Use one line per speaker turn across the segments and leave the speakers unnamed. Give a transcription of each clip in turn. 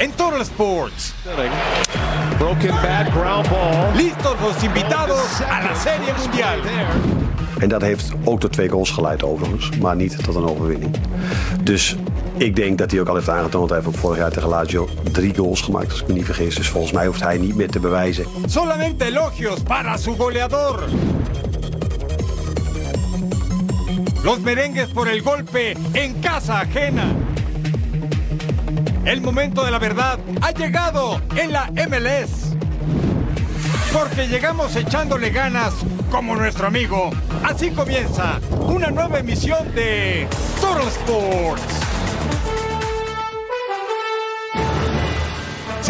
en Total Sports.
Broken bad ground ball.
Listos los invitados a la Serie Mundial.
En dat heeft ook tot twee goals geleid overigens, maar niet tot een overwinning. Dus ik denk dat hij ook al heeft aangetoond. Hij heeft ook vorig jaar tegen Lazio drie goals gemaakt, als ik me niet vergis. Dus volgens mij hoeft hij niet meer te bewijzen.
Solamente elogios para su goleador. Los merengues por el golpe en casa ajena. El momento de la verdad ha llegado en la MLS. Porque llegamos echándole ganas como nuestro amigo. Así comienza una nueva emisión de Total Sports.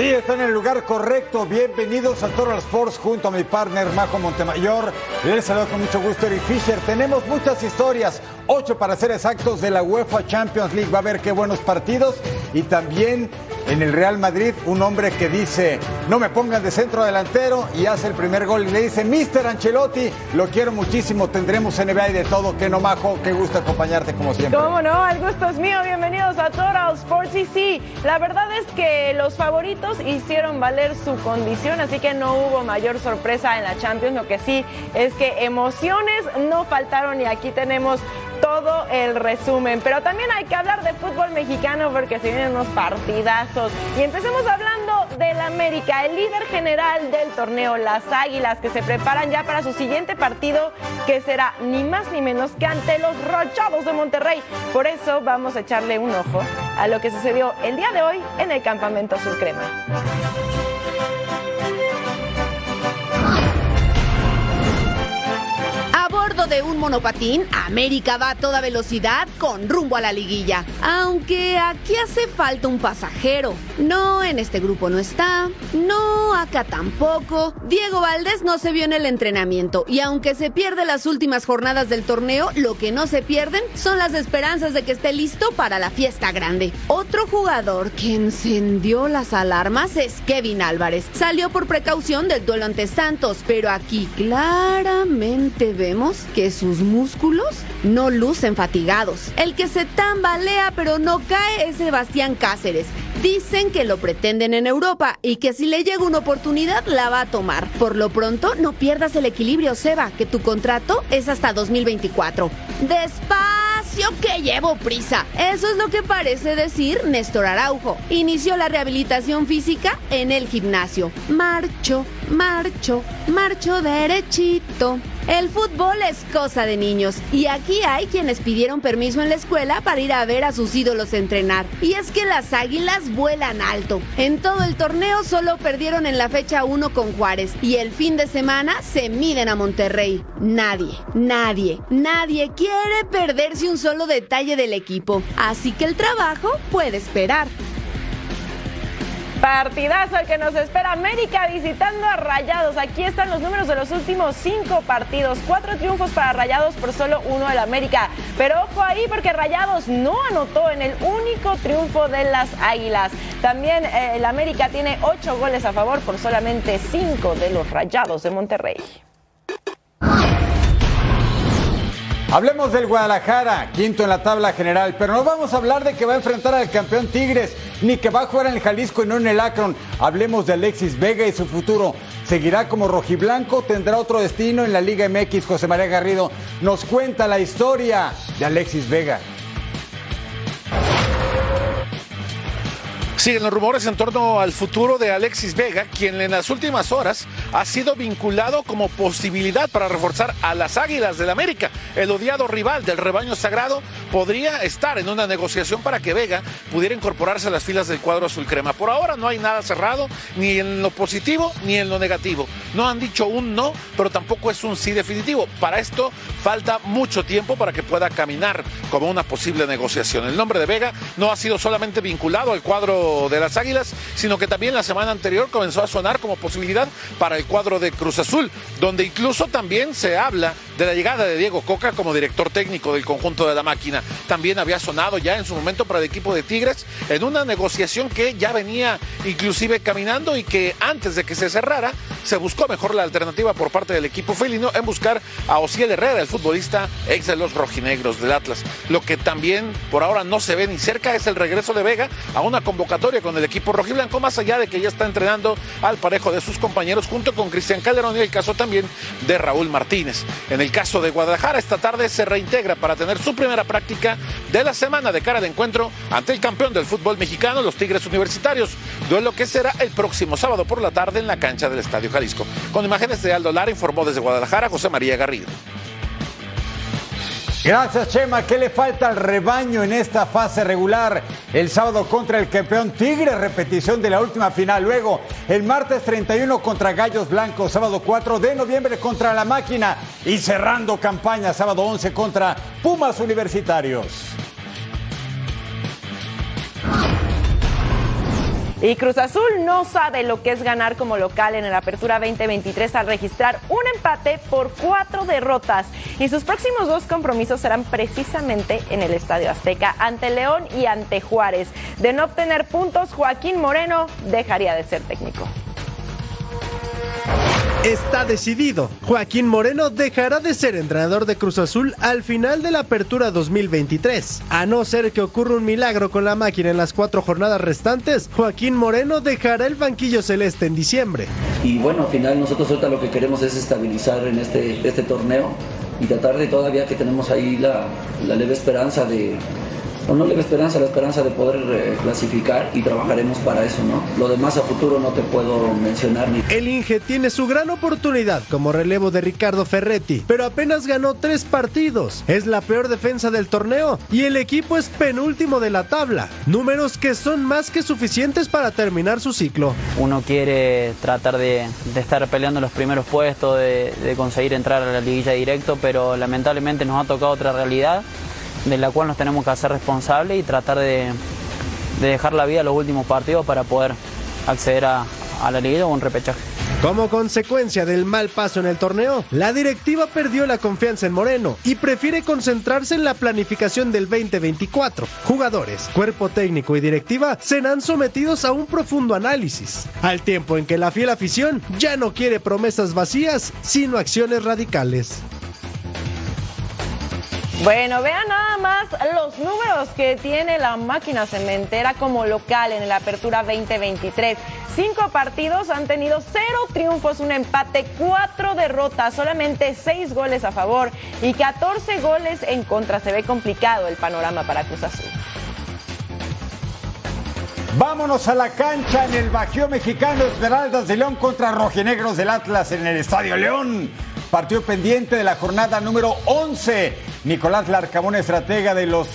Sí, está en el lugar correcto. Bienvenidos a Total Sports junto a mi partner Majo Montemayor. Les saludo con mucho gusto Eric Fisher. Tenemos muchas historias, ocho para ser exactos, de la UEFA Champions League. Va a haber qué buenos partidos y también en el Real Madrid un hombre que dice no me pongan de centro delantero y hace el primer gol y le dice Mister Ancelotti, lo quiero muchísimo, tendremos NBA y de todo, que no majo, qué gusto acompañarte como siempre.
¿Cómo no? El gusto es mío, bienvenidos a Total Sports y sí, la verdad es que los favoritos hicieron valer su condición, así que no hubo mayor sorpresa en la Champions, lo que sí es que emociones no faltaron y aquí tenemos todo el resumen. Pero también hay que hablar de fútbol mexicano porque se vienen unos partidazos. Y empecemos hablando del América, el líder general del torneo, las Águilas, que se preparan ya para su siguiente partido, que será ni más ni menos que ante los Rayados de Monterrey. Por eso vamos a echarle un ojo a lo que sucedió el día de hoy en el campamento Azul Crema.
De un monopatín, América va a toda velocidad con rumbo a la liguilla. Aunque aquí hace falta un pasajero. No, en este grupo no está. No, acá tampoco. Diego Valdés no se vio en el entrenamiento. Y aunque se pierde las últimas jornadas del torneo, lo que no se pierden son las esperanzas de que esté listo para la fiesta grande. Otro jugador que encendió las alarmas es Kevin Álvarez. Salió por precaución del duelo ante Santos, pero aquí claramente vemos que sus músculos no lucen fatigados. El que se tambalea pero no cae es Sebastián Cáceres. Dicen que lo pretenden en Europa y que si le llega una oportunidad la va a tomar. Por lo pronto, no pierdas el equilibrio, Seba, que tu contrato es hasta 2024. Despacio que llevo prisa. Eso es lo que parece decir Néstor Araujo. Inició la rehabilitación física en el gimnasio. Marcho, marcho, marcho derechito. El fútbol es cosa de niños y aquí hay quienes pidieron permiso en la escuela para ir a ver a sus ídolos entrenar. Y es que las águilas vuelan alto. En todo el torneo solo perdieron en la fecha 1 con Juárez y el fin de semana se miden a Monterrey. Nadie, nadie, nadie quiere perderse un solo detalle del equipo. Así que el trabajo puede esperar.
Partidazo que nos espera América visitando a Rayados. Aquí están los números de los últimos cinco partidos. Cuatro triunfos para Rayados por solo uno del América. Pero ojo ahí porque Rayados no anotó en el único triunfo de las Águilas. También eh, el América tiene ocho goles a favor por solamente cinco de los Rayados de Monterrey.
Hablemos del Guadalajara, quinto en la tabla general, pero no vamos a hablar de que va a enfrentar al campeón Tigres, ni que va a jugar en el Jalisco y no en el Akron. Hablemos de Alexis Vega y su futuro. ¿Seguirá como rojiblanco? ¿Tendrá otro destino en la Liga MX? José María Garrido nos cuenta la historia de Alexis Vega.
Siguen los rumores en torno al futuro de Alexis Vega, quien en las últimas horas ha sido vinculado como posibilidad para reforzar a las Águilas del América. El odiado rival del rebaño sagrado podría estar en una negociación para que Vega pudiera incorporarse a las filas del cuadro azul crema. Por ahora no hay nada cerrado, ni en lo positivo ni en lo negativo. No han dicho un no, pero tampoco es un sí definitivo. Para esto falta mucho tiempo para que pueda caminar como una posible negociación. El nombre de Vega no ha sido solamente vinculado al cuadro de las Águilas, sino que también la semana anterior comenzó a sonar como posibilidad para el cuadro de Cruz Azul, donde incluso también se habla de la llegada de Diego Coca como director técnico del conjunto de la máquina. También había sonado ya en su momento para el equipo de Tigres en una negociación que ya venía inclusive caminando y que antes de que se cerrara se buscó mejor la alternativa por parte del equipo felino en buscar a Osiel Herrera, el futbolista ex de los rojinegros del Atlas. Lo que también por ahora no se ve ni cerca es el regreso de Vega a una convocatoria con el equipo rojiblanco, más allá de que ya está entrenando al parejo de sus compañeros junto con Cristian Calderón y el caso también de Raúl Martínez. En el caso de Guadalajara, esta tarde se reintegra para tener su primera práctica de la semana de cara de encuentro ante el campeón del fútbol mexicano, los Tigres Universitarios, duelo que será el próximo sábado por la tarde en la cancha del Estadio Jalisco. Con imágenes de Aldo Lara informó desde Guadalajara José María Garrido.
Gracias, Chema. ¿Qué le falta al rebaño en esta fase regular? El sábado contra el campeón Tigre, repetición de la última final. Luego, el martes 31 contra Gallos Blancos, sábado 4 de noviembre contra La Máquina y cerrando campaña, sábado 11 contra Pumas Universitarios.
Y Cruz Azul no sabe lo que es ganar como local en el Apertura 2023 al registrar un empate por cuatro derrotas. Y sus próximos dos compromisos serán precisamente en el Estadio Azteca ante León y ante Juárez. De no obtener puntos, Joaquín Moreno dejaría de ser técnico.
Está decidido. Joaquín Moreno dejará de ser entrenador de Cruz Azul al final de la apertura 2023. A no ser que ocurra un milagro con la máquina en las cuatro jornadas restantes, Joaquín Moreno dejará el banquillo celeste en diciembre.
Y bueno, al final nosotros ahorita lo que queremos es estabilizar en este, este torneo y tratar de todavía que tenemos ahí la, la leve esperanza de, o no leve esperanza, la esperanza de poder eh, clasificar y trabajaremos para eso, ¿no? Lo demás a futuro no te puedo mencionar ni.
El Inge tiene su gran oportunidad como relevo de Ricardo Ferretti, pero apenas ganó tres partidos. Es la peor defensa del torneo y el equipo es penúltimo de la tabla. Números que son más que suficientes para terminar su ciclo.
Uno quiere tratar de, de estar peleando los primeros puestos, de, de conseguir entrar a la liguilla directo, pero lamentablemente nos ha tocado otra realidad de la cual nos tenemos que hacer responsables y tratar de, de dejar la vida los últimos partidos para poder acceder a, a la liga o un repechaje.
Como consecuencia del mal paso en el torneo, la directiva perdió la confianza en Moreno y prefiere concentrarse en la planificación del 2024. Jugadores, cuerpo técnico y directiva serán sometidos a un profundo análisis, al tiempo en que la fiel afición ya no quiere promesas vacías, sino acciones radicales.
Bueno, vean nada más los números que tiene la máquina cementera como local en la Apertura 2023. Cinco partidos han tenido cero triunfos, un empate, cuatro derrotas, solamente seis goles a favor y 14 goles en contra. Se ve complicado el panorama para Cruz Azul.
Vámonos a la cancha en el Bajío Mexicano Esmeraldas de León contra Rojinegros del Atlas en el Estadio León. Partido pendiente de la jornada número 11. Nicolás Larcamón, estratega de los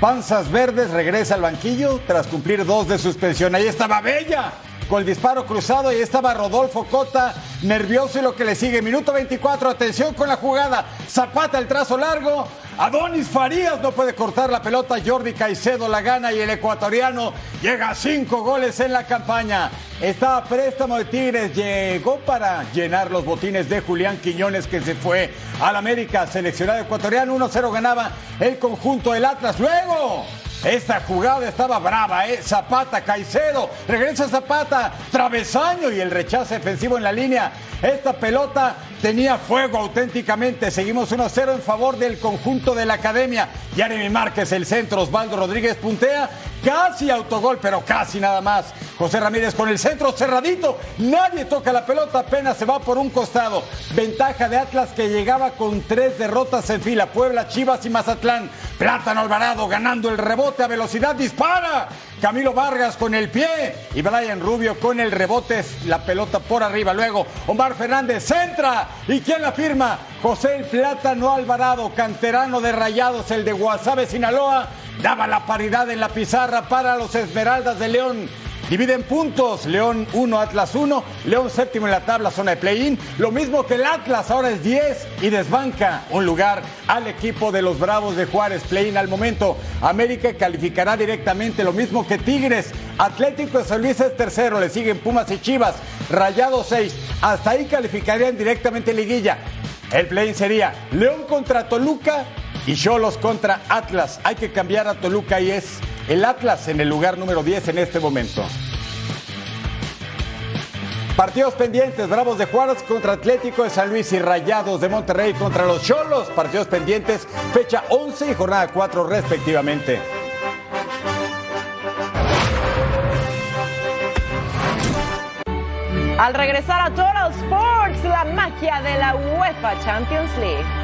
Panzas Verdes, regresa al banquillo tras cumplir dos de suspensión. Ahí estaba Bella con el disparo cruzado ahí estaba Rodolfo Cota, nervioso y lo que le sigue. Minuto 24, atención con la jugada. Zapata el trazo largo. Adonis Farías no puede cortar la pelota. Jordi Caicedo la gana y el ecuatoriano llega a cinco goles en la campaña. Estaba a préstamo de Tigres, llegó para llenar los botines de Julián Quiñones que se fue al América, seleccionado ecuatoriano. 1-0 ganaba el conjunto del Atlas. Luego esta jugada estaba brava, ¿eh? Zapata, Caicedo, regresa Zapata, travesaño y el rechazo defensivo en la línea. Esta pelota tenía fuego auténticamente. Seguimos 1-0 en favor del conjunto de la academia. Jeremy Márquez, el centro, Osvaldo Rodríguez puntea. Casi autogol, pero casi nada más. José Ramírez con el centro cerradito. Nadie toca la pelota, apenas se va por un costado. Ventaja de Atlas que llegaba con tres derrotas en fila. Puebla, Chivas y Mazatlán. Plátano Alvarado ganando el rebote a velocidad. Dispara. Camilo Vargas con el pie y Brian Rubio con el rebote, la pelota por arriba. Luego Omar Fernández centra. ¿Y quién la firma? José el Plátano Alvarado, canterano de Rayados, el de Guasave, Sinaloa. Daba la paridad en la pizarra para los Esmeraldas de León. Dividen puntos, León 1, Atlas 1, León séptimo en la tabla, zona de play-in, lo mismo que el Atlas, ahora es 10 y desbanca un lugar al equipo de los Bravos de Juárez, play-in al momento. América calificará directamente, lo mismo que Tigres, Atlético de San Luis es tercero, le siguen Pumas y Chivas, Rayado 6, hasta ahí calificarían directamente Liguilla. El play sería León contra Toluca y Cholos contra Atlas. Hay que cambiar a Toluca y es el Atlas en el lugar número 10 en este momento. Partidos pendientes, Bravos de Juárez contra Atlético de San Luis y Rayados de Monterrey contra los Cholos. Partidos pendientes, fecha 11 y jornada 4 respectivamente.
Al regresar a Total Sports, la magia de la UEFA Champions League.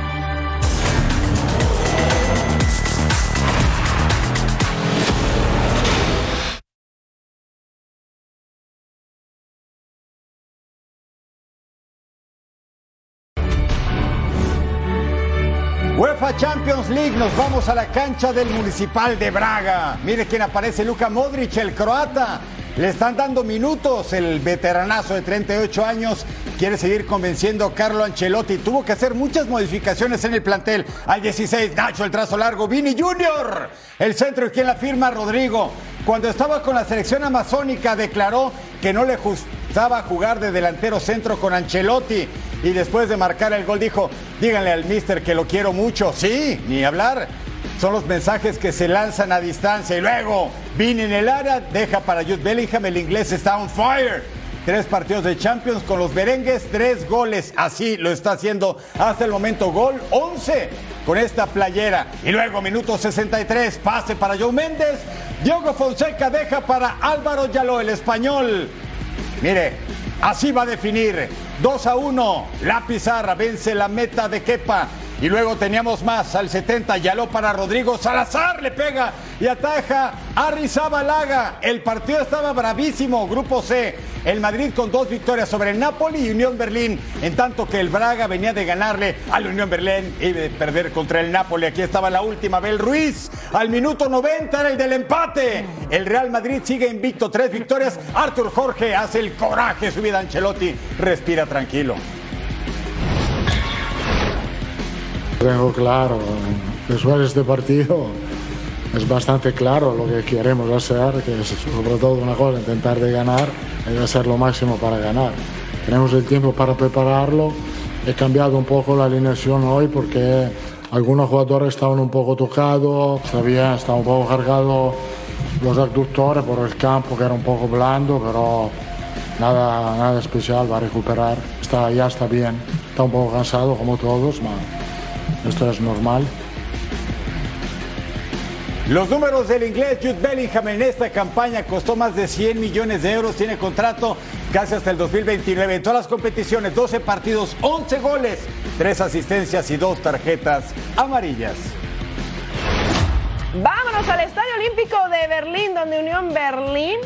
Champions League, nos vamos a la cancha del Municipal de Braga. Mire quién aparece, Luka Modric, el croata. Le están dando minutos el veteranazo de 38 años. Quiere seguir convenciendo a Carlo Ancelotti. Tuvo que hacer muchas modificaciones en el plantel. Al 16, Nacho, el trazo largo. Vini Junior, el centro y quien la firma, Rodrigo. Cuando estaba con la selección amazónica declaró que no le gustaba jugar de delantero centro con Ancelotti. Y después de marcar el gol dijo, díganle al mister que lo quiero mucho. Sí, ni hablar. Son los mensajes que se lanzan a distancia. Y luego, Vini en el área, deja para Jude Bellingham. El inglés está on fire. Tres partidos de Champions con los merengues, tres goles. Así lo está haciendo hasta el momento. Gol 11 con esta playera. Y luego, minuto 63, pase para Joe Méndez. Diogo Fonseca deja para Álvaro Yaló, el español. Mire, así va a definir. 2 a 1. La pizarra vence la meta de Kepa. Y luego teníamos más al 70, Yaló para Rodrigo Salazar, le pega y ataja a Rizabalaga. El partido estaba bravísimo, Grupo C. El Madrid con dos victorias sobre el Napoli y Unión Berlín, en tanto que el Braga venía de ganarle al Unión Berlín y de perder contra el Napoli. Aquí estaba la última, Bel Ruiz, al minuto 90 era el del empate. El Real Madrid sigue invicto, tres victorias. Arthur Jorge hace el coraje, su vida Ancelotti, respira tranquilo.
Tengo claro, después de este partido es bastante claro lo que queremos hacer, que es sobre todo una cosa, intentar de ganar y hacer lo máximo para ganar. Tenemos el tiempo para prepararlo. He cambiado un poco la alineación hoy porque algunos jugadores estaban un poco tocados, sabía, estaba un poco cargado los abductores por el campo que era un poco blando, pero nada, nada especial, va a recuperar. Está, ya está bien, está un poco cansado como todos, esto es normal.
Los números del inglés Jude Bellingham en esta campaña costó más de 100 millones de euros, tiene contrato casi hasta el 2029. En todas las competiciones, 12 partidos, 11 goles, 3 asistencias y 2 tarjetas amarillas.
Vámonos al Estadio Olímpico de Berlín, donde Unión Berlín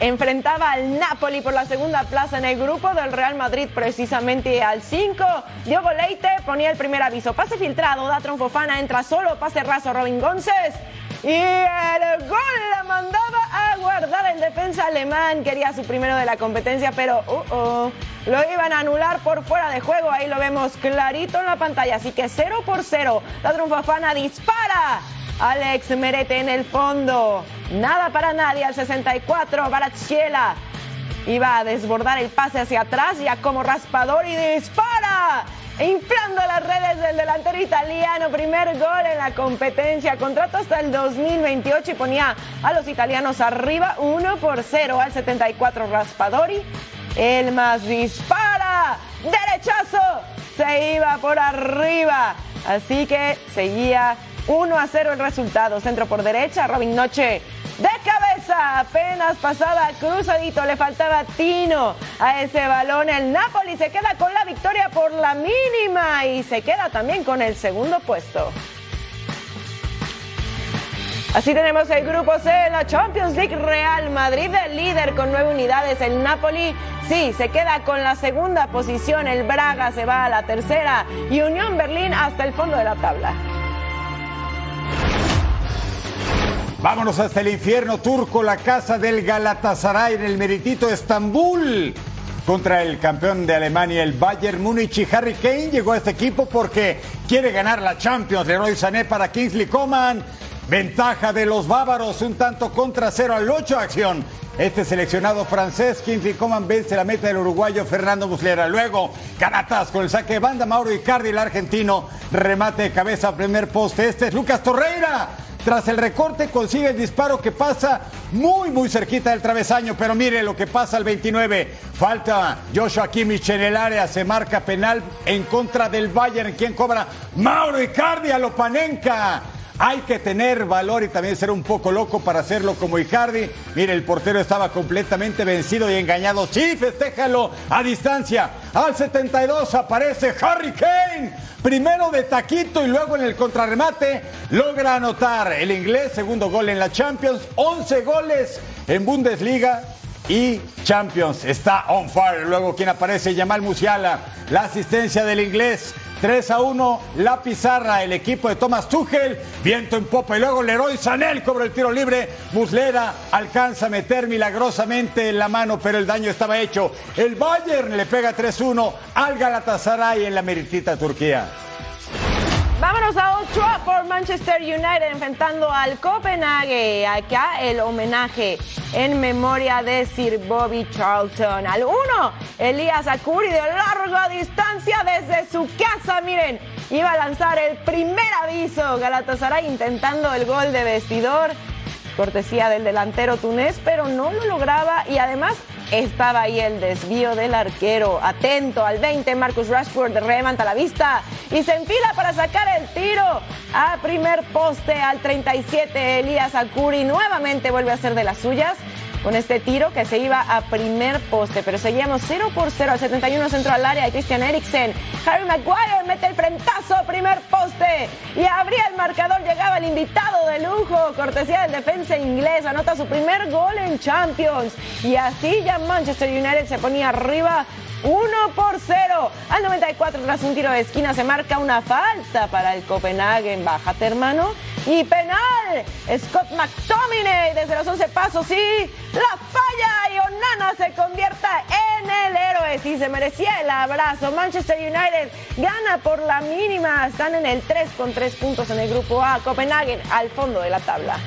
enfrentaba al Napoli por la segunda plaza en el grupo del Real Madrid, precisamente al 5. Diogo Leite ponía el primer aviso. Pase filtrado, Datron Fofana entra solo, pase raso Robin González. Y el gol la mandaba a guardar el defensa alemán. Quería su primero de la competencia, pero uh, uh, lo iban a anular por fuera de juego. Ahí lo vemos clarito en la pantalla. Así que 0 por 0. Datron Fofana dispara. Alex Merete en el fondo. Nada para nadie al 64. Barachiela iba a desbordar el pase hacia atrás ya como raspador y dispara. Inflando las redes del delantero italiano, primer gol en la competencia, contrato hasta el 2028 y ponía a los italianos arriba 1 por 0 al 74 Raspadori. El más dispara, derechazo, se iba por arriba, así que seguía 1 a 0 el resultado. Centro por derecha, Robin Noche de cabeza, apenas pasaba cruzadito, le faltaba tino a ese balón. El Napoli se queda con la victoria por la mínima y se queda también con el segundo puesto. Así tenemos el grupo C en la Champions League Real Madrid, el líder con nueve unidades. El Napoli sí se queda con la segunda posición. El Braga se va a la tercera y Unión Berlín hasta el fondo de la tabla.
Vámonos hasta el infierno turco, la casa del Galatasaray en el meritito Estambul. Contra el campeón de Alemania, el Bayern Múnich y Harry Kane llegó a este equipo porque quiere ganar la Champions. Leroy Sané para Kingsley Coman. Ventaja de los bávaros, un tanto contra cero al 8 acción. Este seleccionado francés, Quincy Coman vence la meta del uruguayo Fernando Muslera. Luego, Canatas con el saque de banda, Mauro Icardi, el argentino, remate de cabeza, primer poste. Este es Lucas Torreira. Tras el recorte consigue el disparo que pasa muy, muy cerquita del travesaño. Pero mire lo que pasa al 29. Falta Joshua Kimmich en el área. Se marca penal en contra del Bayern. ¿Quién cobra? Mauro Icardi a Lopanenka. Hay que tener valor y también ser un poco loco para hacerlo como Icardi. Mire, el portero estaba completamente vencido y engañado. Sí, festéjalo a distancia. Al 72 aparece Harry Kane. Primero de taquito y luego en el contrarremate logra anotar el inglés. Segundo gol en la Champions. 11 goles en Bundesliga y Champions. Está on fire. Luego quien aparece, Yamal Musiala. La asistencia del inglés. 3 a 1, la pizarra, el equipo de Thomas Tuchel, viento en popa y luego Leroy Sanel cobra el tiro libre, Muslera alcanza a meter milagrosamente la mano, pero el daño estaba hecho. El Bayern le pega 3-1 al Galatasaray en la meritita Turquía.
Vámonos a Old por Manchester United enfrentando al Copenhague. Acá el homenaje en memoria de Sir Bobby Charlton. Al uno, Elías Akuri de larga distancia desde su casa. Miren, iba a lanzar el primer aviso. Galatasaray intentando el gol de vestidor. Cortesía del delantero tunés, pero no lo lograba y además estaba ahí el desvío del arquero. Atento al 20, Marcus Rashford remanta la vista y se enfila para sacar el tiro a primer poste al 37. Elías Akuri nuevamente vuelve a ser de las suyas con este tiro que se iba a primer poste, pero seguíamos 0 por 0 al 71 centro al área de Christian Eriksen. Harry Maguire mete el frentazo primer poste y abría el marcador, llegaba el invitado de lujo, cortesía del defensa inglés, anota su primer gol en Champions y así ya Manchester United se ponía arriba 1 por 0. Al 94 tras un tiro de esquina se marca una falta para el Copenhagen. Bájate hermano. Y penal. Scott McTominay desde los 11 pasos y la falla. Y Onana se convierta en el héroe. Sí, se merecía el abrazo. Manchester United gana por la mínima. Están en el 3 con 3 puntos en el grupo A. Copenhagen al fondo de la tabla.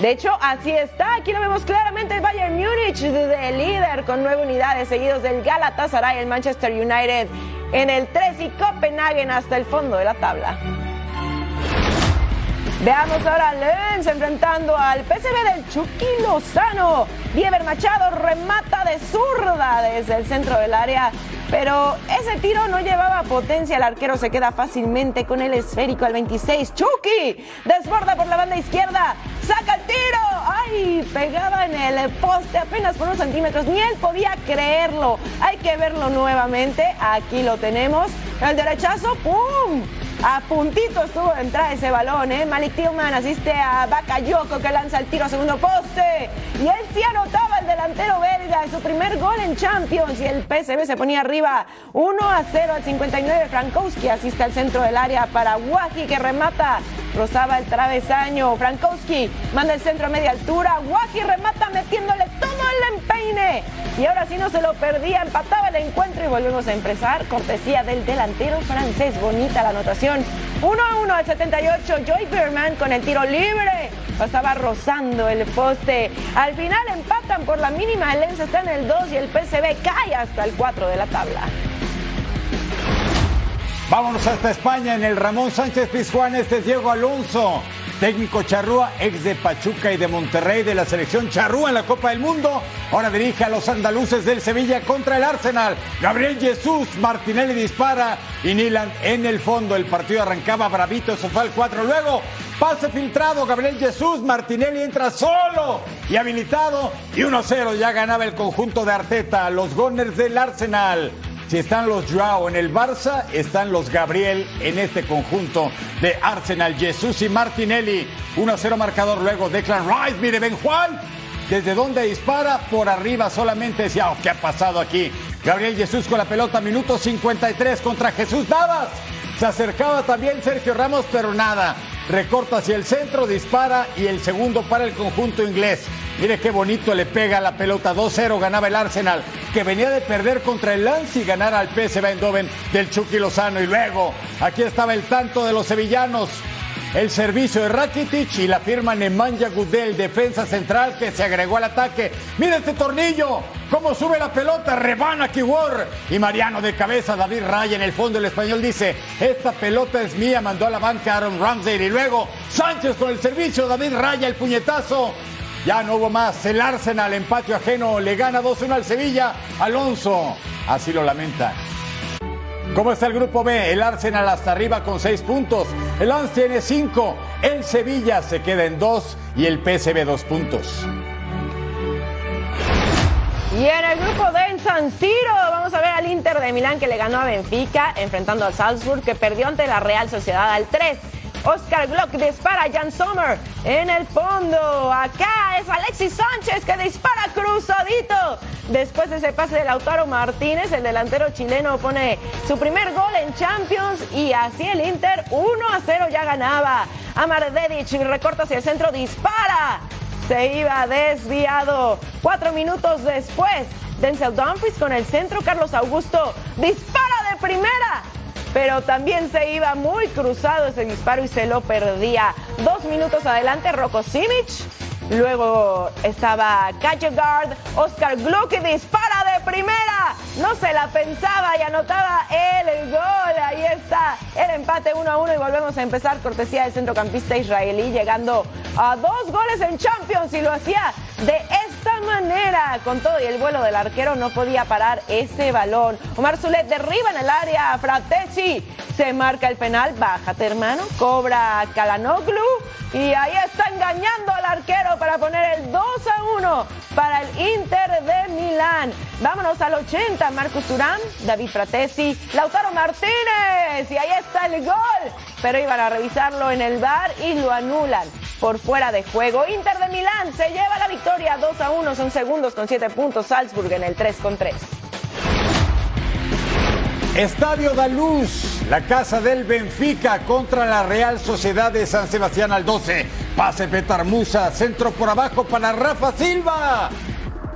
De hecho, así está. Aquí lo vemos claramente el Bayern Múnich de líder con nueve unidades seguidos del Galatasaray, el Manchester United en el 3 y Copenhagen hasta el fondo de la tabla. Veamos ahora a Lens enfrentando al PSV del Chucky Lozano. Diever Machado remata de zurda desde el centro del área pero ese tiro no llevaba potencia. El arquero se queda fácilmente con el esférico al 26. Chucky desborda por la banda izquierda. Saca el tiro. ¡Ay! Pegaba en el poste apenas por unos centímetros. Ni él podía creerlo. Hay que verlo nuevamente. Aquí lo tenemos. El derechazo. ¡Pum! A puntito estuvo de entrar ese balón, ¿eh? Malik Tillman asiste a Bakayoko que lanza el tiro a segundo poste. Y él sí anotaba el delantero belga su primer gol en Champions. Y el PSV se ponía arriba 1 a 0 al 59. Frankowski asiste al centro del área para Waji que remata. Rozaba el travesaño. Frankowski manda el centro a media altura. Waji remata metiéndole todo el empeine. Y ahora sí no se lo perdía. Empataba el encuentro y volvemos a empezar. Cortesía del delantero francés. Bonita la anotación 1 a 1 al 78, Joy Berman con el tiro libre. Pasaba rozando el poste. Al final empatan por la mínima. El Lens está en el 2 y el PCB cae hasta el 4 de la tabla.
Vámonos hasta España en el Ramón Sánchez Pizjuán. Este es Diego Alonso. Técnico Charrúa, ex de Pachuca y de Monterrey de la selección Charrúa en la Copa del Mundo. Ahora dirige a los andaluces del Sevilla contra el Arsenal. Gabriel Jesús, Martinelli dispara y Nilan en el fondo. El partido arrancaba bravito, eso fue el 4. Luego, pase filtrado, Gabriel Jesús, Martinelli entra solo y habilitado. Y 1-0 ya ganaba el conjunto de Arteta, los Gunners del Arsenal. Si están los Joao en el Barça, están los Gabriel en este conjunto de Arsenal. Jesús y Martinelli. 1-0 marcador luego. Declan Rice. Mire, Ben Juan. Desde donde dispara, por arriba solamente decía, oh, ¿qué ha pasado aquí? Gabriel Jesús con la pelota, minuto 53 contra Jesús Navas. Se acercaba también Sergio Ramos, pero nada. Recorta hacia el centro, dispara y el segundo para el conjunto inglés. Mire qué bonito le pega la pelota. 2-0 ganaba el Arsenal, que venía de perder contra el Lance y ganar al PSV Eindhoven del Chucky Lozano. Y luego, aquí estaba el tanto de los sevillanos. el servicio de Rakitic y la firma Nemanja Gudel, defensa central que se agregó al ataque. Mira este tornillo, cómo sube la pelota, rebana Kiwor. Y Mariano de cabeza, David Raya en el fondo, el español dice, esta pelota es mía, mandó a la banca Aaron Ramsey y luego Sánchez con el servicio, David Raya el puñetazo. Ya no hubo más. El Arsenal en patio ajeno le gana 2-1 al Sevilla. Alonso, así lo lamenta. ¿Cómo está el grupo B? El Arsenal hasta arriba con 6 puntos. El Lens tiene 5. El Sevilla se queda en 2 y el PSV 2 puntos.
Y en el grupo D en San Siro vamos a ver al Inter de Milán que le ganó a Benfica enfrentando al Salzburg que perdió ante la Real Sociedad al 3. Oscar Glock dispara a Jan Sommer en el fondo. Acá es Alexis Sánchez que dispara cruzadito. Después de ese pase de Lautaro Martínez, el delantero chileno pone su primer gol en Champions y así el Inter 1 a 0 ya ganaba. Amar Dedic recorta hacia el centro, dispara. Se iba desviado. Cuatro minutos después, Denzel Dumfries con el centro, Carlos Augusto dispara de primera pero también se iba muy cruzado ese disparo y se lo perdía. Dos minutos adelante, Rocco Simic. Luego estaba Guard, Oscar Gluck que dispara de primera. No se la pensaba y anotaba el gol. Ahí está el empate 1 a 1 y volvemos a empezar. Cortesía del centrocampista israelí llegando a dos goles en Champions y lo hacía de esta manera. Con todo y el vuelo del arquero no podía parar ese balón. Omar Zulet derriba en el área. Fratesi se marca el penal. Bájate, hermano. Cobra Kalanoglu. Y ahí está engañando al arquero para poner el 2 a 1 para el Inter de Milán. Vámonos al 80. Marcus Turán, David Fratesi, Lautaro Martínez. Y ahí está el gol. Pero iban a revisarlo en el bar y lo anulan por fuera de juego. Inter de Milán se lleva la victoria 2 a 1. Son segundos con 7 puntos. Salzburg en el 3 con 3.
Estadio da Luz, la casa del Benfica contra la Real Sociedad de San Sebastián al 12. Pase Petar Musa, centro por abajo para Rafa Silva.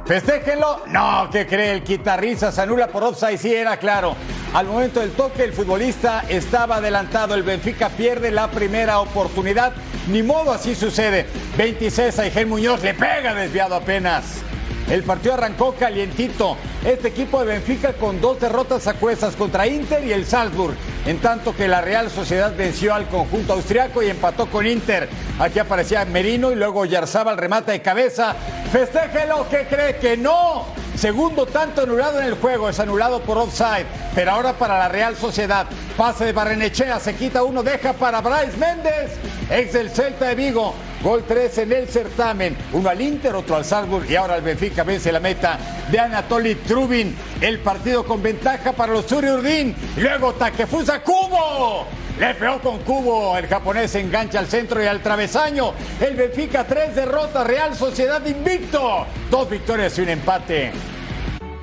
Festéjenlo. No, ¿qué cree? El guitarrista se anula por offside, sí era claro. Al momento del toque, el futbolista estaba adelantado. El Benfica pierde la primera oportunidad. Ni modo, así sucede. 26 a Muñoz le pega desviado apenas. El partido arrancó calientito. Este equipo de Benfica con dos derrotas a contra Inter y el Salzburg, en tanto que la Real Sociedad venció al conjunto austriaco y empató con Inter. Aquí aparecía Merino y luego Yarzaba el remate de cabeza. Festéjelo, que cree que no. Segundo tanto anulado en el juego, es anulado por offside. Pero ahora para la Real Sociedad. Pase de Barrenechea, se quita uno, deja para Bryce Méndez, ex del Celta de Vigo. Gol 3 en el certamen. Uno al Inter, otro al Salzburg y ahora el Benfica vence la meta de Anatoly Trubin. El partido con ventaja para los Urdin. Luego Takefusa Cubo. Le pegó con Cubo. El japonés engancha al centro y al travesaño. El Benfica tres derrotas. Real Sociedad invicto. Dos victorias y un empate.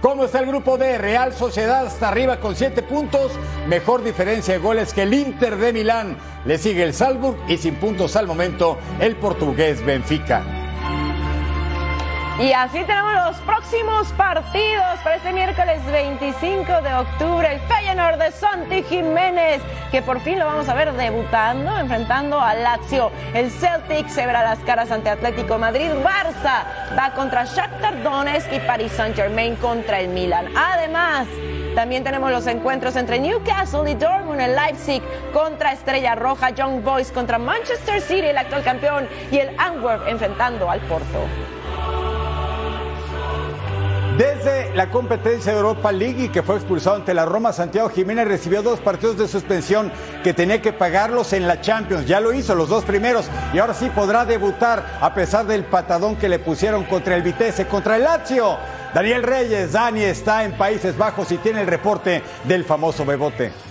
¿Cómo está el grupo D? Real Sociedad hasta arriba con 7 puntos, mejor diferencia de goles que el Inter de Milán. Le sigue el Salzburg y sin puntos al momento el portugués Benfica.
Y así tenemos los próximos partidos para este miércoles 25 de octubre. El Feyenoord de Santi Jiménez, que por fin lo vamos a ver debutando, enfrentando a Lazio. El Celtic se verá las caras ante Atlético Madrid. Barça va contra Shakhtar Donetsk y Paris Saint-Germain contra el Milan. Además, también tenemos los encuentros entre Newcastle y Dortmund, el Leipzig contra Estrella Roja, Young Boys contra Manchester City, el actual campeón, y el Antwerp enfrentando al Porto.
Desde la competencia de Europa League y que fue expulsado ante la Roma, Santiago Jiménez recibió dos partidos de suspensión que tenía que pagarlos en la Champions. Ya lo hizo los dos primeros y ahora sí podrá debutar a pesar del patadón que le pusieron contra el Vitesse, contra el Lazio. Daniel Reyes, Dani está en Países Bajos y tiene el reporte del famoso Bebote.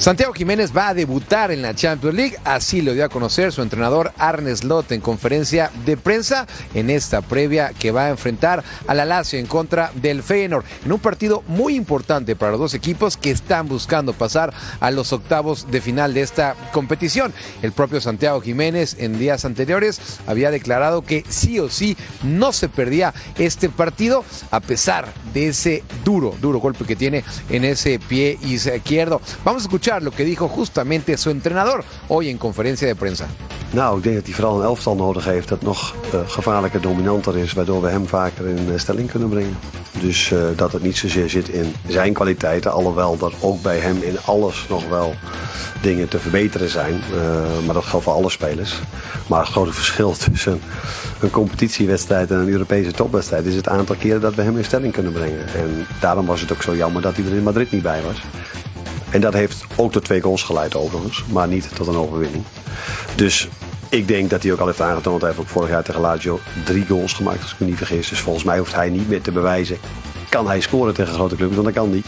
Santiago Jiménez va a debutar en la Champions League, así lo dio a conocer su entrenador Arne Slot en conferencia de prensa en esta previa que va a enfrentar a la Lazio en contra del Feyenoord, en un partido muy importante para los dos equipos que están buscando pasar a los octavos de final de esta competición. El propio Santiago Jiménez en días anteriores había declarado que sí o sí no se perdía este partido a pesar de ese duro, duro golpe que tiene en ese pie izquierdo. Vamos a escuchar escuchar lo que dijo justamente su entrenador hoy en conferencia de prensa.
Nou, ik denk dat hij vooral een elftal nodig heeft dat nog uh, gevaarlijker, dominanter is, waardoor we hem vaker in uh, stelling kunnen brengen. Dus uh, dat het niet zozeer zit in zijn kwaliteiten, alhoewel er ook bij hem in alles nog wel dingen te verbeteren zijn. maar dat geldt voor alle spelers. Maar het grote verschil tussen een competitiewedstrijd en een Europese topwedstrijd is het aantal keren dat we hem in stelling kunnen brengen. En daarom was het ook zo jammer dat hij er in Madrid niet bij was. En dat heeft ook tot twee goals geleid overigens, maar niet tot een overwinning. Dus ik denk dat hij ook al heeft aangetoond. Hij heeft ook vorig jaar tegen Lazio drie goals gemaakt, als ik me niet vergis. Dus volgens mij hoeft hij niet meer te bewijzen kan hij scoren tegen grote clubs, want dat kan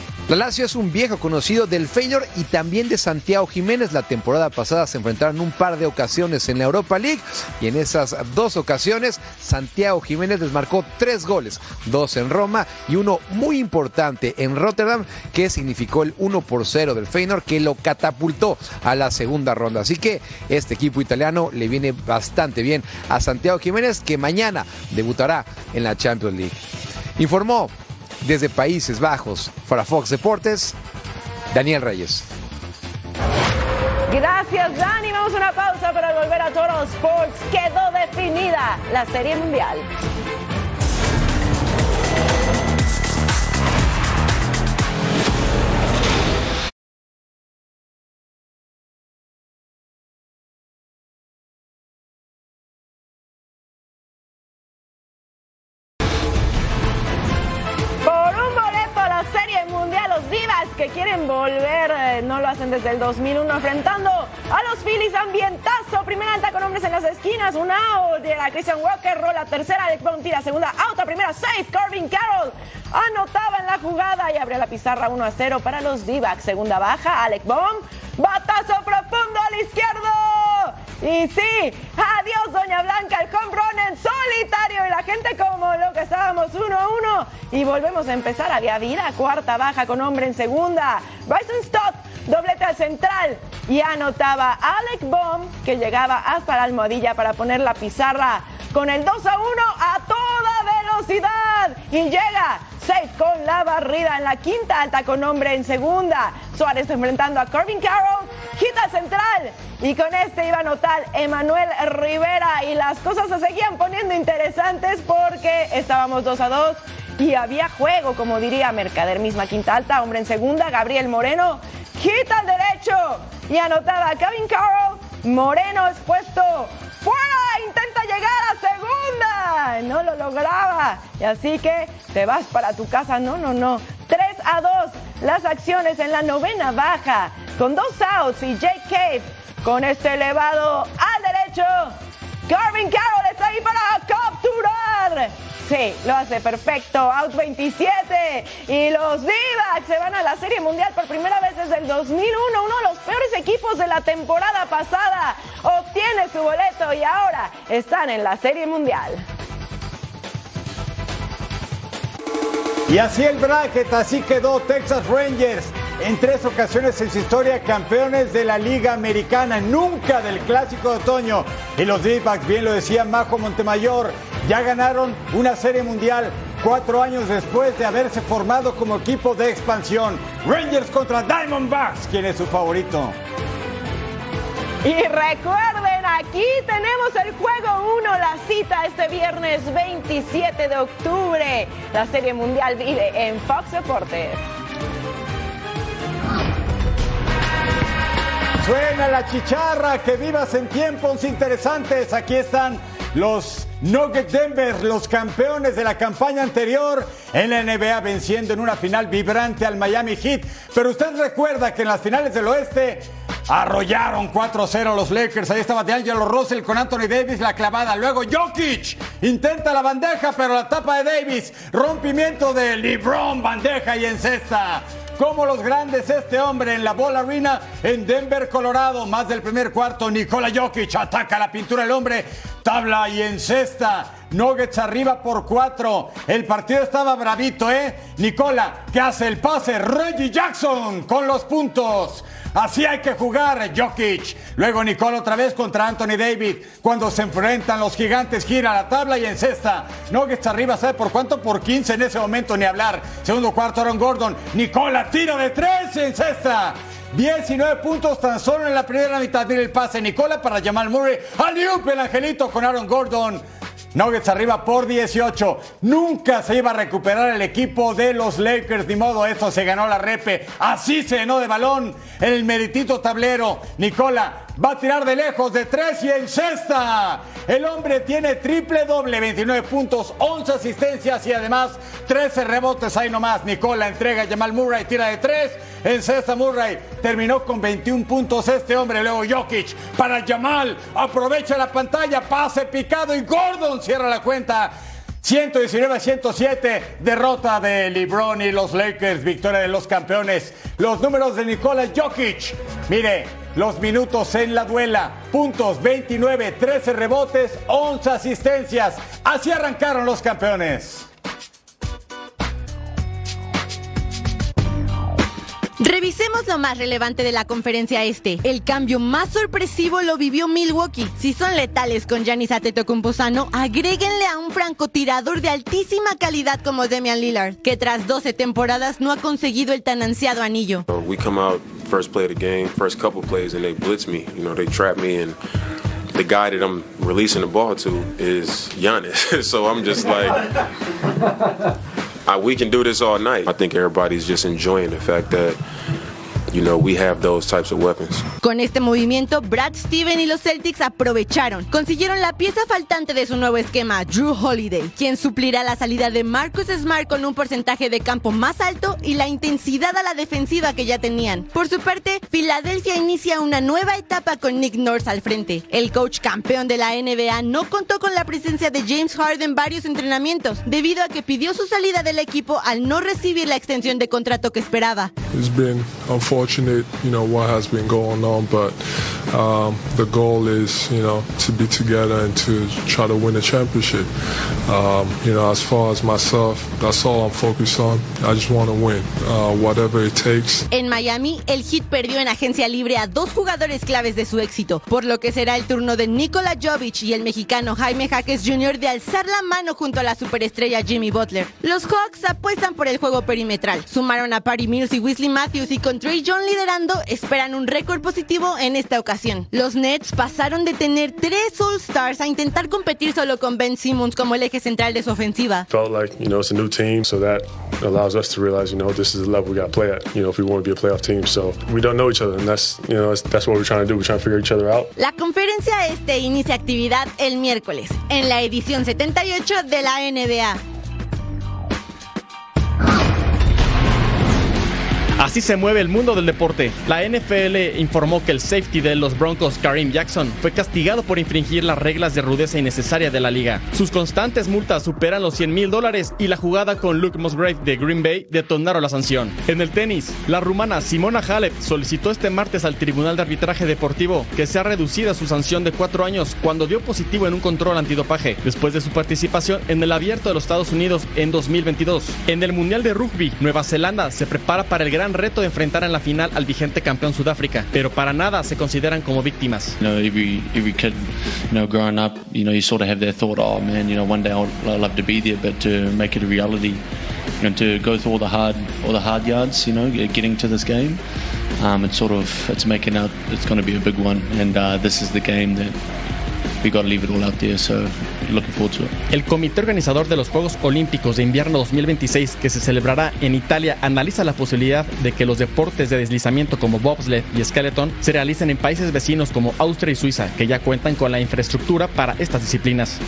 es un viejo conocido del Feyenoord y también de Santiago Jiménez. La temporada pasada se enfrentaron un par de ocasiones en la Europa League y en esas dos ocasiones Santiago Jiménez les marcó tres goles, dos en Roma y uno muy importante en Rotterdam que significó el 1 por 0 del Feyenoord que lo catapultó a la segunda ronda. Así que este equipo italiano le viene bastante bien a Santiago Jiménez que mañana debutará en la Champions League. Informó desde Países Bajos para Fox Deportes, Daniel Reyes.
Gracias, Dani. Vamos a una pausa para volver a Toro Sports. Quedó definida la Serie Mundial. Desde el 2001, enfrentando a los Phillies. Ambientazo, primera alta con hombres en las esquinas, un out de la Christian Walker, rola tercera, Alex Baum tira segunda, out a primera, safe, Corbin Carroll anotaba en la jugada y abrió la pizarra 1 a 0 para los d Segunda baja, Alec Baum, batazo profundo al izquierdo. Y sí, adiós Doña Blanca, el home run en solitario y la gente como lo que estábamos 1-1 y volvemos a empezar, había vida, cuarta baja con hombre en segunda, Bryson Stott, doblete al central. Y anotaba Alec Baum que llegaba hasta la almohadilla para poner la pizarra con el 2 a 1 a toda velocidad. Y llega safe con la barrida en la quinta alta con hombre en segunda. Suárez enfrentando a Corbin Carroll, quita central. Y con este iba a anotar Emanuel Rivera. Y las cosas se seguían poniendo interesantes porque estábamos 2 a 2 y había juego, como diría Mercader, misma quinta alta, hombre en segunda, Gabriel Moreno quita el derecho y anotaba Kevin Carroll, Moreno expuesto ¡Fuera! Intenta llegar a segunda. No lo lograba. Y así que te vas para tu casa. No, no, no. 3 a 2. Las acciones en la novena baja. Con dos outs y Jake Cave con este elevado al derecho. Garvin Carroll está ahí para capturar. Sí, lo hace perfecto. Out 27. Y los d se van a la Serie Mundial por primera vez desde el 2001. Uno de los peores equipos de la temporada pasada. Obtiene su boleto y ahora están en la Serie Mundial.
Y así el bracket, así quedó Texas Rangers. En tres ocasiones en su historia campeones de la Liga Americana, nunca del Clásico de Otoño. Y los d bien lo decía Majo Montemayor, ya ganaron una serie mundial cuatro años después de haberse formado como equipo de expansión. Rangers contra Diamondbacks, ¿quién es su favorito?
Y recuerden, aquí tenemos el juego 1, la cita este viernes 27 de octubre. La Serie Mundial vive en Fox Deportes.
Suena la chicharra, que vivas en tiempos interesantes. Aquí están los Nuggets Denver, los campeones de la campaña anterior en la NBA, venciendo en una final vibrante al Miami Heat. Pero usted recuerda que en las finales del oeste arrollaron 4-0 los Lakers. Ahí estaba DeAngelo Russell con Anthony Davis, la clavada. Luego Jokic intenta la bandeja, pero la tapa de Davis. Rompimiento de LeBron, bandeja y encesta como los grandes este hombre en la Bola Arena en Denver, Colorado. Más del primer cuarto, Nikola Jokic ataca la pintura del hombre, tabla y encesta. Nuggets arriba por cuatro. El partido estaba bravito, ¿eh? Nicola, que hace el pase. Reggie Jackson con los puntos. Así hay que jugar, Jokic. Luego Nicola otra vez contra Anthony David. Cuando se enfrentan los gigantes, gira la tabla y encesta. Nuggets arriba, ¿sabe por cuánto? Por 15 en ese momento, ni hablar. Segundo cuarto, Aaron Gordon. Nicola, tiro de tres y encesta. 19 puntos tan solo en la primera mitad. Mira el pase Nicola para Jamal Murray. Aliup el angelito con Aaron Gordon. Nuggets arriba por 18. Nunca se iba a recuperar el equipo de los Lakers. Ni modo, esto se ganó la repe. Así se llenó de balón el meritito tablero. Nicola va a tirar de lejos de tres y en cesta. El hombre tiene triple doble, 29 puntos, 11 asistencias y además 13 rebotes ahí nomás. Nicola entrega a Jamal Murray, tira de tres. En cesta Murray terminó con 21 puntos este hombre. Luego Jokic para Jamal. Aprovecha la pantalla, pase picado y Gordon cierra la cuenta. 119 a 107, derrota de LeBron y los Lakers, victoria de los campeones. Los números de Nikola Jokic. Mire, los minutos en la duela. Puntos 29, 13 rebotes, 11 asistencias. Así arrancaron los campeones.
Revisemos lo más relevante de la conferencia este. El cambio más sorpresivo lo vivió Milwaukee. Si son letales con Giannis Antetokounmpo sano, agréguenle a un francotirador de altísima calidad como Damian Lillard, que tras 12 temporadas no ha conseguido el tan ansiado anillo.
We come out first play of the game, first couple plays, and they blitz me. You know, they trap me and the guy that I'm releasing the ball to is Giannis. so I'm just like, I, we can do this all night. I think everybody's just enjoying the fact that you know, we have those types of weapons.
Con este movimiento, Brad Steven y los Celtics aprovecharon. Consiguieron la pieza faltante de su nuevo esquema, Drew Holiday, quien suplirá la salida de Marcus Smart con un porcentaje de campo más alto y la intensidad a la defensiva que ya tenían. Por su parte, Filadelfia inicia una nueva etapa con Nick Nurse al frente. El coach campeón de la NBA no contó con la presencia de James Harden en varios entrenamientos, debido a que pidió su salida del equipo al no recibir la extensión de contrato que esperaba.
It's been unfortunate, you know, what has been going on, but um, the goal is, you know, to be together and to try to win a championship. Um, you know, as far as myself, that's all I'm focused on. I just want to win, uh, whatever it takes.
En Miami, el Heat perdió en agencia libre a dos jugadores claves de su éxito, por lo que será el turno de Nikola Jovic y el mexicano Jaime Jaques Jr. de alzar la mano junto a la superestrella Jimmy Butler. Los Hawks apuestan por el juego perimetral. Sumaron a Patty Mills y Weasley Matthews y con Trey John liderando, esperan un récord positivo en esta ocasión. Los Nets pasaron de tener tres All-Stars a intentar competir solo con Ben Simmons como el eje central de su ofensiva.
Felt like, you know, it's a new team, so that allows us to realize, you know, this is the level we got to play at, you know, if we want to be a playoff team. So we don't know each other, and that's, you know, that's, that's what we're trying to do. We're trying to figure each other out.
La conferencia este inicia actividad el miércoles, en la edición 78 de la NBA.
Así se mueve el mundo del deporte. La NFL informó que el safety de los Broncos, Kareem Jackson, fue castigado por infringir las reglas de rudeza innecesaria de la liga. Sus constantes multas superan los 100 mil dólares y la jugada con Luke Musgrave de Green Bay detonaron la sanción. En el tenis, la rumana Simona Halep solicitó este martes al Tribunal de Arbitraje Deportivo que sea reducida su sanción de cuatro años cuando dio positivo en un control antidopaje después de su participación en el Abierto de los Estados Unidos en 2022. En el Mundial de Rugby, Nueva Zelanda se prepara para el gran reto de enfrentar en la final al vigente campeón Sudáfrica, pero para nada se consideran como víctimas.
You know, every every kid, you know, growing up, you know, you sort of have that thought, oh man, you know, one day I'll, love to be there, but to make it a reality, know, to go through all the hard all the hard yards, you know, getting to this game, um, it's sort of it's making out it's going to be a big one, and uh, this is the game that we got to leave it all out there. So looking forward to it.
El comité organizador de los Juegos Olímpicos de Invierno 2026, que se celebrará en Italia, analiza la posibilidad de que los deportes de deslizamiento como bobsled y skeleton se realicen en países vecinos como Austria y Suiza, que ya cuentan con la infraestructura para estas disciplinas.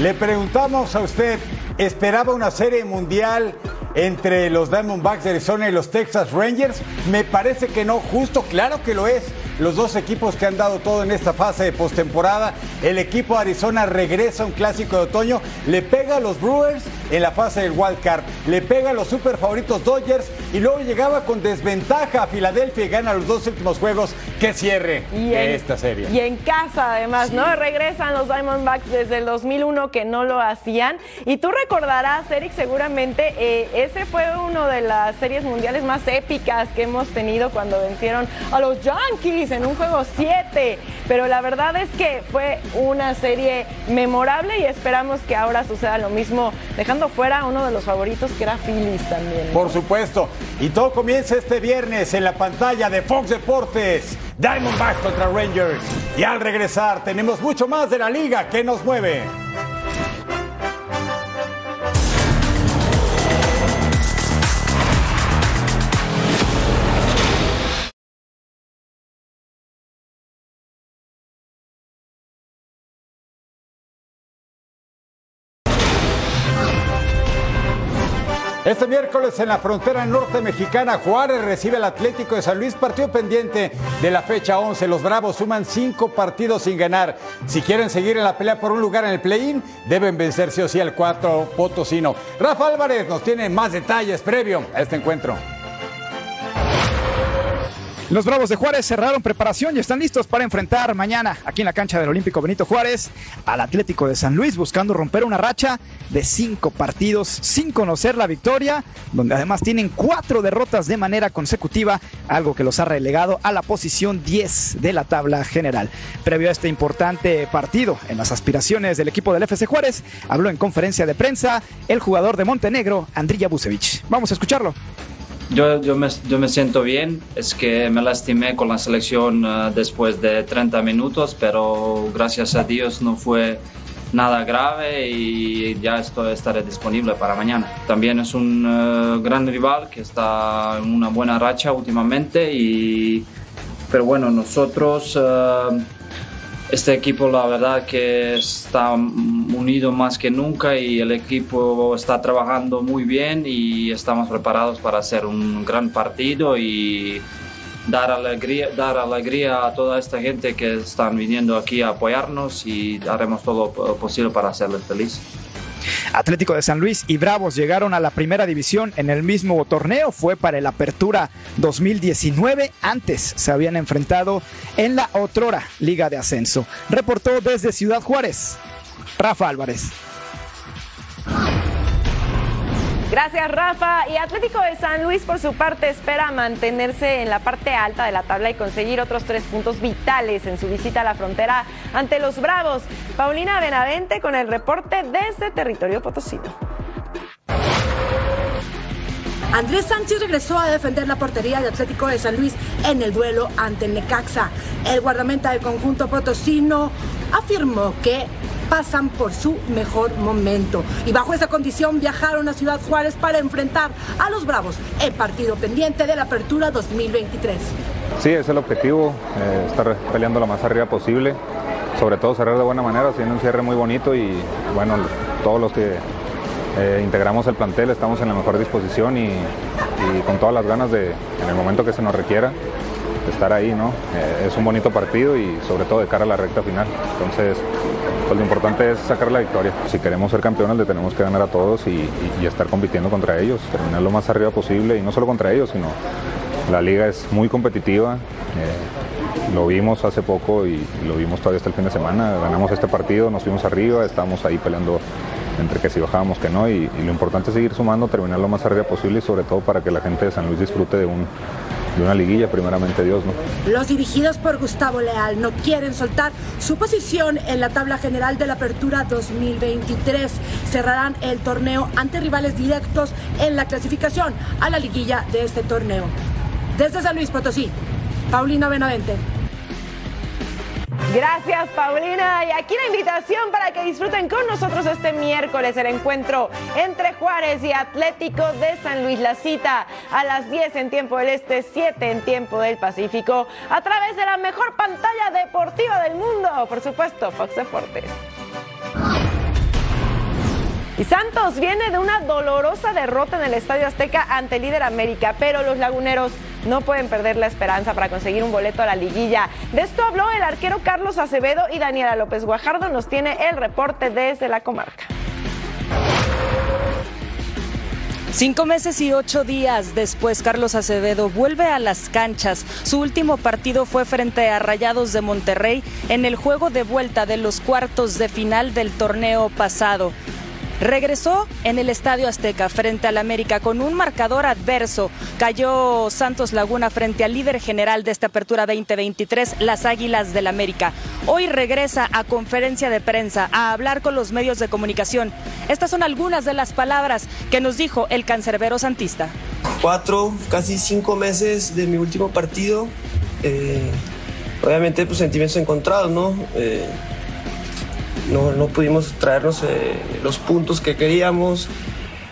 Le preguntamos a usted, ¿esperaba una serie mundial entre los Diamondbacks de Arizona y los Texas Rangers? Me parece que no, justo, claro que lo es. Los dos equipos que han dado todo en esta fase de postemporada. El equipo de Arizona regresa a un clásico de otoño, le pega a los Brewers en la fase del wild card, le pega a los super favoritos Dodgers y luego llegaba con desventaja a Filadelfia y gana los dos últimos juegos que cierre
Y
de
en-
esta serie.
Y en casa, además, ¿no? Regresan los Diamondbacks desde el 2001 que no lo hacían. Y tú recordarás, Eric, seguramente, eh, ese fue uno de las series mundiales más épicas que hemos tenido cuando vencieron a los Yankees en un juego 7. Pero la verdad es que fue una serie memorable y esperamos que ahora suceda lo mismo dejando fuera uno de los favoritos que era Phillies también.
Por supuesto. Y todo comienza este viernes en la pantalla de Fox Deportes. Diamondbacks contra Rangers. Y al regresar tenemos mucho más de la liga que nos mueve. Miércoles en la frontera norte mexicana, Juárez recibe al Atlético de San Luis, partido pendiente de la fecha 11. Los Bravos suman cinco partidos sin ganar. Si quieren seguir en la pelea por un lugar en el play-in, deben vencer sí o sí al 4 Potosino. Rafa Álvarez nos tiene más detalles previo a este encuentro.
Los Bravos de Juárez cerraron preparación y están listos para enfrentar mañana aquí en la cancha del Olímpico Benito Juárez al Atlético de San Luis buscando romper una racha de cinco partidos sin conocer la victoria, donde además tienen cuatro derrotas de manera consecutiva, algo que los ha relegado a la posición 10 de la tabla general. Previo a este importante partido en las aspiraciones del equipo del FC Juárez, habló en conferencia de prensa el jugador de Montenegro, Andrija Busevich. Vamos a escucharlo.
Yo, yo, me, yo me siento bien, es que me lastimé con la selección uh, después de 30 minutos, pero gracias a Dios no fue nada grave y ya estoy, estaré disponible para mañana. También es un uh, gran rival que está en una buena racha últimamente, y, pero bueno, nosotros... Uh, este equipo la verdad que está unido más que nunca y el equipo está trabajando muy bien y estamos preparados para hacer un gran partido y dar alegría, dar alegría a toda esta gente que están viniendo aquí a apoyarnos y haremos todo lo posible para hacerles feliz.
Atlético de San Luis y Bravos llegaron a la primera división en el mismo torneo, fue para el Apertura 2019, antes se habían enfrentado en la otrora Liga de Ascenso. Reportó desde Ciudad Juárez, Rafa Álvarez.
Gracias, Rafa. Y Atlético de San Luis, por su parte, espera mantenerse en la parte alta de la tabla y conseguir otros tres puntos vitales en su visita a la frontera ante los Bravos. Paulina Benavente con el reporte desde territorio potosino.
Andrés Sánchez regresó a defender la portería de Atlético de San Luis en el duelo ante el Necaxa. El guardameta del conjunto potosino afirmó que pasan por su mejor momento. Y bajo esa condición viajaron a Ciudad Juárez para enfrentar a los Bravos en partido pendiente de la Apertura 2023.
Sí, es el objetivo, eh, estar peleando lo más arriba posible, sobre todo cerrar de buena manera, haciendo un cierre muy bonito y bueno, todos los que eh, integramos el plantel estamos en la mejor disposición y, con todas las ganas de, en el momento que se nos requiera, estar ahí, ¿no? Eh, es un bonito partido y sobre todo de cara a la recta final. Entonces, pues lo importante es sacar la victoria. Si queremos ser campeones le tenemos que ganar a todos y, y, estar compitiendo contra ellos, terminar lo más arriba posible y no solo contra ellos, sino la liga es muy competitiva. Eh, lo vimos hace poco y lo vimos todavía hasta el fin de semana. Ganamos este partido, nos fuimos arriba, estamos ahí peleando entre que si bajábamos que no y, lo importante es seguir sumando, terminar lo más arriba posible y sobre todo para que la gente de San Luis disfrute de un, de una liguilla, primeramente Dios, ¿no?
Los dirigidos por Gustavo Leal no quieren soltar su posición en la tabla general de la Apertura 2023. Cerrarán el torneo ante rivales directos en la clasificación a la liguilla de este torneo. Desde San Luis Potosí, Paulina Benavente.
Gracias, Paulina. Y aquí la invitación para que disfruten con nosotros este miércoles el encuentro entre Juárez y Atlético de San Luis. La cita a las 10 en tiempo del Este, 7 en tiempo del Pacífico, a través de la mejor pantalla deportiva del mundo, por supuesto, Fox Deportes. Y Santos viene de una dolorosa derrota en el Estadio Azteca ante el líder América, pero los laguneros no pueden perder la esperanza para conseguir un boleto a la liguilla. De esto habló el arquero Carlos Acevedo y Daniela López Guajardo nos tiene el reporte desde la comarca.
Cinco meses y ocho días después, Carlos Acevedo vuelve a las canchas. Su último partido fue frente a Rayados de Monterrey en el juego de vuelta de los cuartos de final del torneo pasado. Regresó en el Estadio Azteca frente al América con un marcador adverso. Cayó Santos Laguna frente al líder general de esta apertura 2023, las Águilas del América. Hoy regresa a conferencia de prensa a hablar con los medios de comunicación. Estas son algunas de las palabras que nos dijo el cancerbero santista.
Cuatro, casi cinco meses de mi último partido. Eh, obviamente, pues sentimientos encontrados, ¿no? Eh, no, no, pudimos traernos eh, los puntos que queríamos.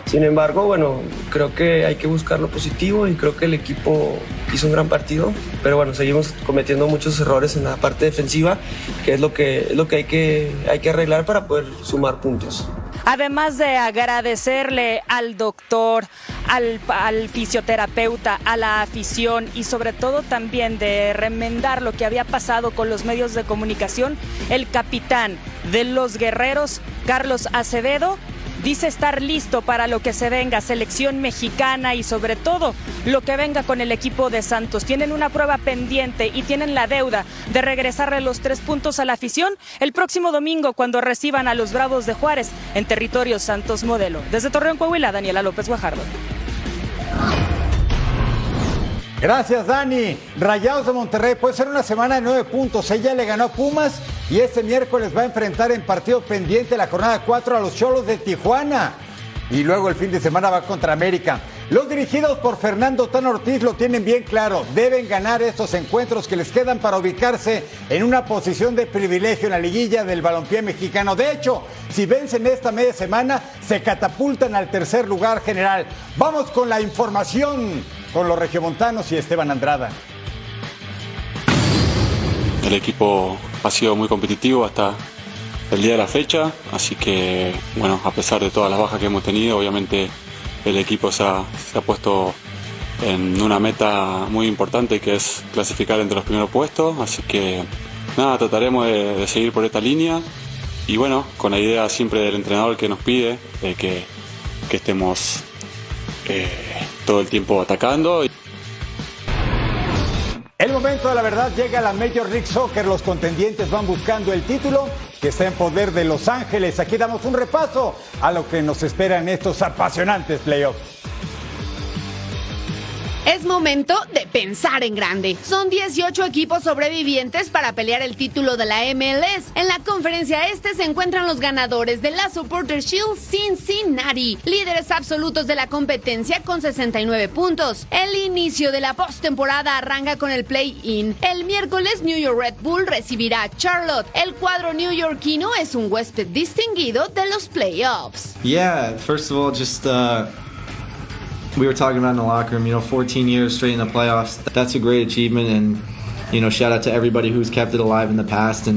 Sin embargo, bueno, creo que hay que buscar lo positivo y creo que el equipo hizo un gran partido, pero bueno, seguimos cometiendo muchos errores en la parte defensiva, que es lo que, es lo que, hay, que hay que arreglar para poder sumar puntos.
Además de agradecerle al doctor, al, al, fisioterapeuta, a la afición y sobre todo también de remendar lo que había pasado con los medios de comunicación, el capitán de los guerreros, Carlos Acevedo, dice estar listo para lo que se venga, selección mexicana y sobre todo lo que venga con el equipo de Santos. Tienen una prueba pendiente y tienen la deuda de regresarle los tres puntos a la afición el próximo domingo cuando reciban a los Bravos de Juárez en territorio Santos Modelo. Desde Torreón, Coahuila, Daniela López Guajardo.
Gracias, Dani. Rayados de Monterrey puede ser una semana de nueve puntos. Ella le ganó a Pumas y este miércoles va a enfrentar en partido pendiente la jornada 4 a los Cholos de Tijuana. Y luego el fin de semana va contra América. Los dirigidos por Fernando Tan Ortiz lo tienen bien claro. Deben ganar estos encuentros que les quedan para ubicarse en una posición de privilegio en la liguilla del balompié mexicano. De hecho, si vencen esta media semana, se catapultan al tercer lugar general. Vamos con la información con los regiomontanos y Esteban Andrada.
El equipo ha sido muy competitivo hasta el día de la fecha, así que bueno, a pesar de todas las bajas que hemos tenido, obviamente el equipo se ha, puesto en una meta muy importante que es clasificar entre los primeros puestos, así que nada, trataremos de, seguir por esta línea y bueno, con la idea siempre del entrenador que nos pide de que, que estemos eh, todo el tiempo atacando.
El momento de la verdad llega a la Major League Soccer. Los contendientes van buscando el título que está en poder de Los Ángeles. Aquí damos un repaso a lo que nos espera en estos apasionantes playoffs.
Es momento de pensar en grande. Son 18 equipos sobrevivientes para pelear el título de la MLS. En la conferencia este se encuentran los ganadores de la Supporter Shield Cincinnati, líderes absolutos de la competencia con 69 puntos. El inicio de la postemporada arranca con el play-in. El miércoles New York Red Bull recibirá a Charlotte. El cuadro neoyorquino es un huésped distinguido de los playoffs.
Yeah, first of all, just uh we were talking about in the locker room, you know, 14 years straight in the playoffs. That's a great achievement, and you know, shout out to everybody who's kept it alive in the past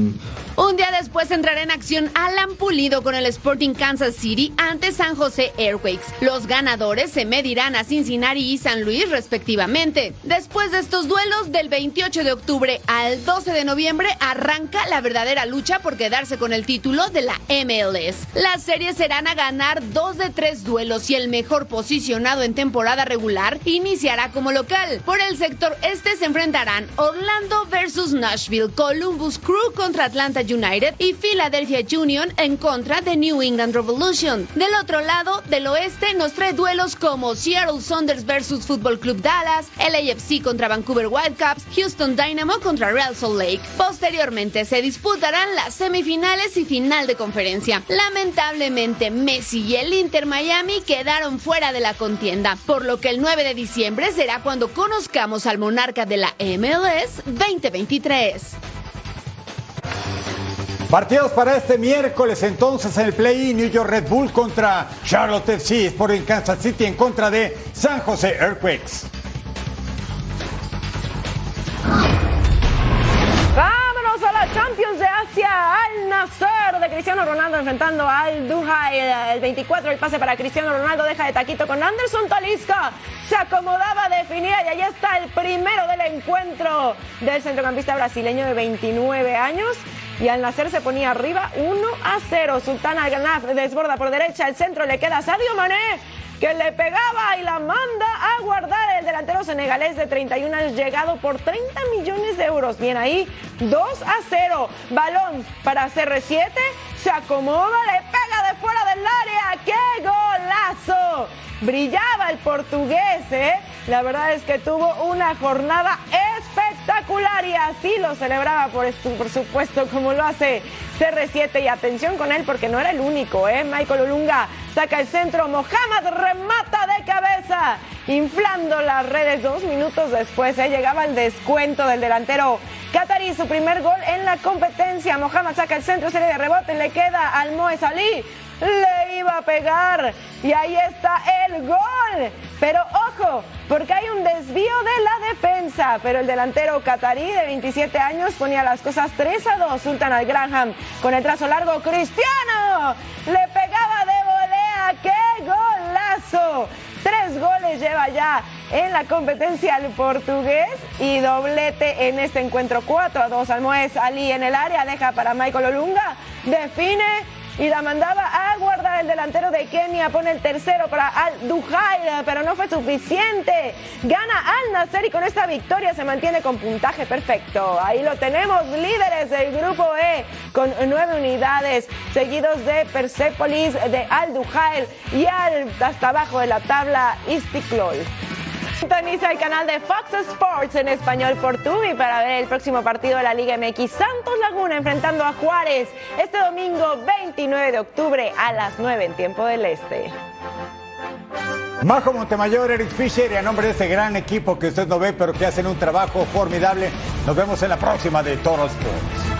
Un día después entrará en acción Alan Pulido con el Sporting Kansas City ante San José Airquakes. Los ganadores se medirán a Cincinnati y San Luis respectivamente. Después de estos duelos, del 28 de octubre al 12 de noviembre arranca la verdadera lucha por quedarse con el título de la MLS. Las series serán a ganar dos de tres duelos y el mejor posicionado en temporada regular iniciará como local. Por el sector este se enfrentarán Orlando versus Nashville, Columbus Crew contra Atlanta United y Philadelphia Union en contra de New England Revolution. Del otro lado, del oeste, nos trae duelos como Seattle Saunders versus Football Club Dallas, LAFC contra Vancouver Whitecaps, Houston Dynamo contra Real Salt Lake. Posteriormente se disputarán las semifinales y final de conferencia. Lamentablemente, Messi y el Inter Miami quedaron fuera de la contienda, por lo que el 9 de diciembre será cuando conozcamos al monarca de la MLS 2023.
Partidos para este miércoles entonces en el play New York Red Bull contra Charlotte FC, Sporting Kansas City en contra de San José Earthquakes.
Cristiano Ronaldo enfrentando al Duha el, el 24, el pase para Cristiano Ronaldo deja de taquito con Anderson Talisca, se acomodaba, definía y ahí está el primero del encuentro del centrocampista brasileño de 29 años. Y al nacer se ponía arriba 1 a 0. Sultana Al desborda por derecha, el centro le queda a Sadio Mané que le pegaba y la manda a guardar el delantero senegalés de 31 años llegado por 30 millones de euros. Bien ahí, 2 a 0. Balón para CR7, se acomoda, le pega de fuera del área. ¡Qué golazo! Brillaba el portugués, ¿eh? La verdad es que tuvo una jornada espectacular y así lo celebraba, por, por supuesto, como lo hace CR7. Y atención con él porque no era el único, ¿eh? Michael Olunga saca el centro, Mohamed remata de cabeza, inflando las redes. Dos minutos después ¿eh? llegaba el descuento del delantero Qatarí, su primer gol en la competencia. Mohamed saca el centro, serie de rebote, le queda al Moe Salí le iba a pegar. Y ahí está el gol. Pero ojo, porque hay un desvío de la defensa. Pero el delantero catarí de 27 años ponía las cosas 3 a 2. Sultan al Graham con el trazo largo. Cristiano le. ¡Qué golazo! Tres goles lleva ya en la competencia el portugués y doblete en este encuentro 4 a 2. Almoez Ali en el área deja para Michael Olunga. Define y la mandaba a guardar el delantero de Kenia, pone el tercero para Al Duhail, pero no fue suficiente. Gana Al Nasser y con esta victoria se mantiene con puntaje perfecto. Ahí lo tenemos, líderes del grupo E con nueve unidades, seguidos de Persepolis, de Al Duhail y al hasta abajo de la tabla Istiklol. Sintoniza el canal de Fox Sports en español por Tubi para ver el próximo partido de la Liga MX. Santos Laguna enfrentando a Juárez este domingo 29 de octubre a las 9 en tiempo del Este.
Majo Montemayor, Eric Fisher y a nombre de este gran equipo que usted no ve pero que hacen un trabajo formidable, nos vemos en la próxima de Toros Sports.